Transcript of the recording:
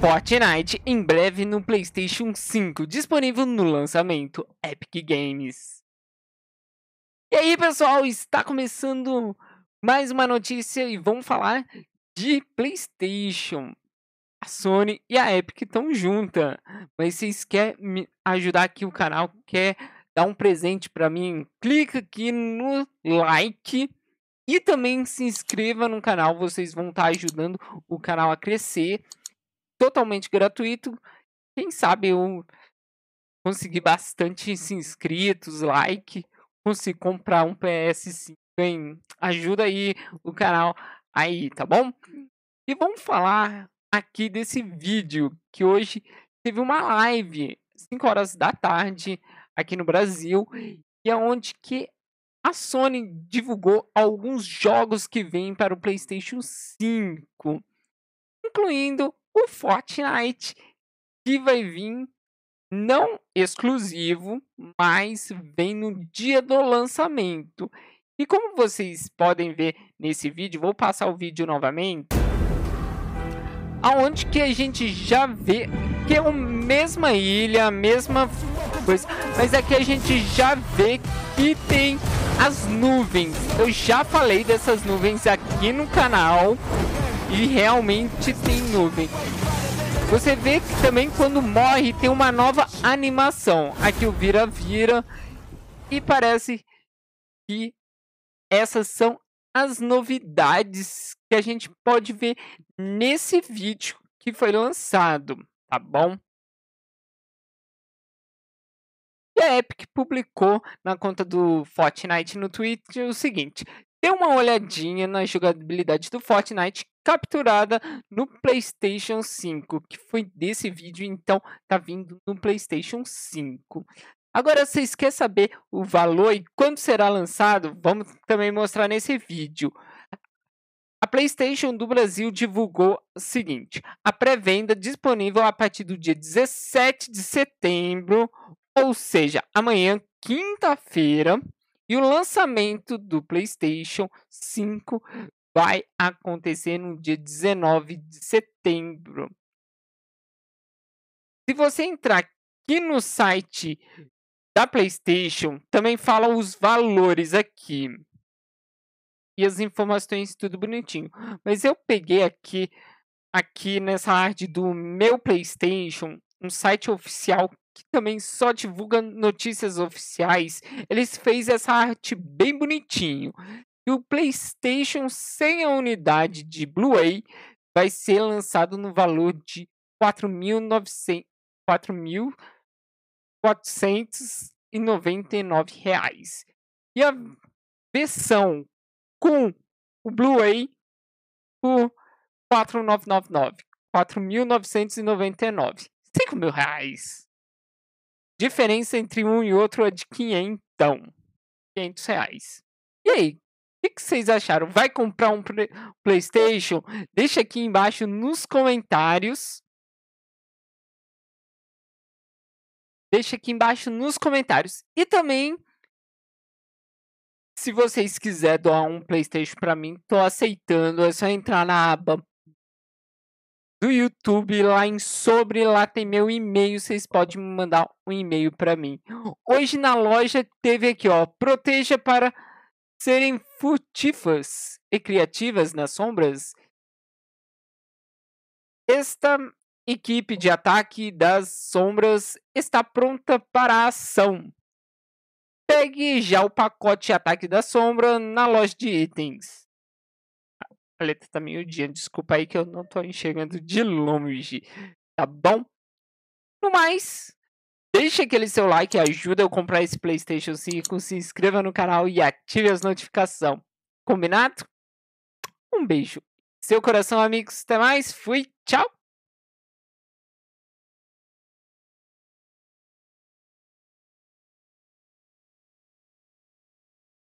Fortnite em breve no PlayStation 5, disponível no lançamento Epic Games. E aí, pessoal, está começando mais uma notícia e vamos falar de PlayStation. A Sony e a Epic estão juntas, mas vocês querem me ajudar aqui o canal, quer dar um presente para mim? Clica aqui no like e também se inscreva no canal, vocês vão estar ajudando o canal a crescer totalmente gratuito. Quem sabe eu conseguir bastante inscritos, like, conseguir comprar um PS5, hein? Ajuda aí o canal aí, tá bom? E vamos falar aqui desse vídeo que hoje teve uma live 5 horas da tarde aqui no Brasil e é onde que a Sony divulgou alguns jogos que vêm para o PlayStation 5, incluindo o Fortnite, que vai vir não exclusivo, mas vem no dia do lançamento. E como vocês podem ver nesse vídeo, vou passar o vídeo novamente, aonde que a gente já vê que é a mesma ilha, a mesma coisa, mas aqui a gente já vê que tem as nuvens. Eu já falei dessas nuvens aqui no canal e realmente tem nuvem. Você vê que também quando morre tem uma nova animação. Aqui o vira-vira e parece que essas são as novidades que a gente pode ver nesse vídeo que foi lançado, tá bom? E a Epic publicou na conta do Fortnite no Twitter o seguinte: dê uma olhadinha na jogabilidade do Fortnite capturada no PlayStation 5, que foi desse vídeo, então tá vindo no PlayStation 5. Agora, vocês querem saber o valor e quando será lançado? Vamos também mostrar nesse vídeo. A PlayStation do Brasil divulgou o seguinte: a pré-venda disponível a partir do dia 17 de setembro, ou seja, amanhã, quinta-feira, e o lançamento do PlayStation 5 vai acontecer no dia 19 de setembro. Se você entrar aqui no site da PlayStation, também fala os valores aqui. E as informações tudo bonitinho. Mas eu peguei aqui aqui nessa arte do meu PlayStation, um site oficial que também só divulga notícias oficiais, eles fez essa arte bem bonitinho. E o PlayStation sem a unidade de Blu-ray vai ser lançado no valor de R$ 4.499. E a versão com o Blu-ray por R$ 4.999. R$ 4.999. R$ mil reais. Diferença entre um e outro é de 500, 500 reais. E aí, o que, que, vocês acharam? Vai comprar um PlayStation? Deixa aqui embaixo nos comentários. Deixa aqui embaixo nos comentários. E também, se vocês quiserem doar um PlayStation para mim, tô aceitando. É só entrar na aba do YouTube, lá em sobre, lá tem meu e-mail, vocês podem mandar um e-mail para mim. Hoje na loja teve aqui, ó, proteja para serem furtivas e criativas nas sombras. Esta equipe de ataque das sombras está pronta para a ação. Pegue já o pacote ataque da sombra na loja de itens. A letra tá dia, desculpa aí que eu não tô enxergando de longe, tá bom? No mais, deixe aquele seu like, ajuda eu comprar esse PlayStation 5, se inscreva no canal e ative as notificações. Combinado? Um beijo. Seu coração, amigos. Até mais. Fui. Tchau.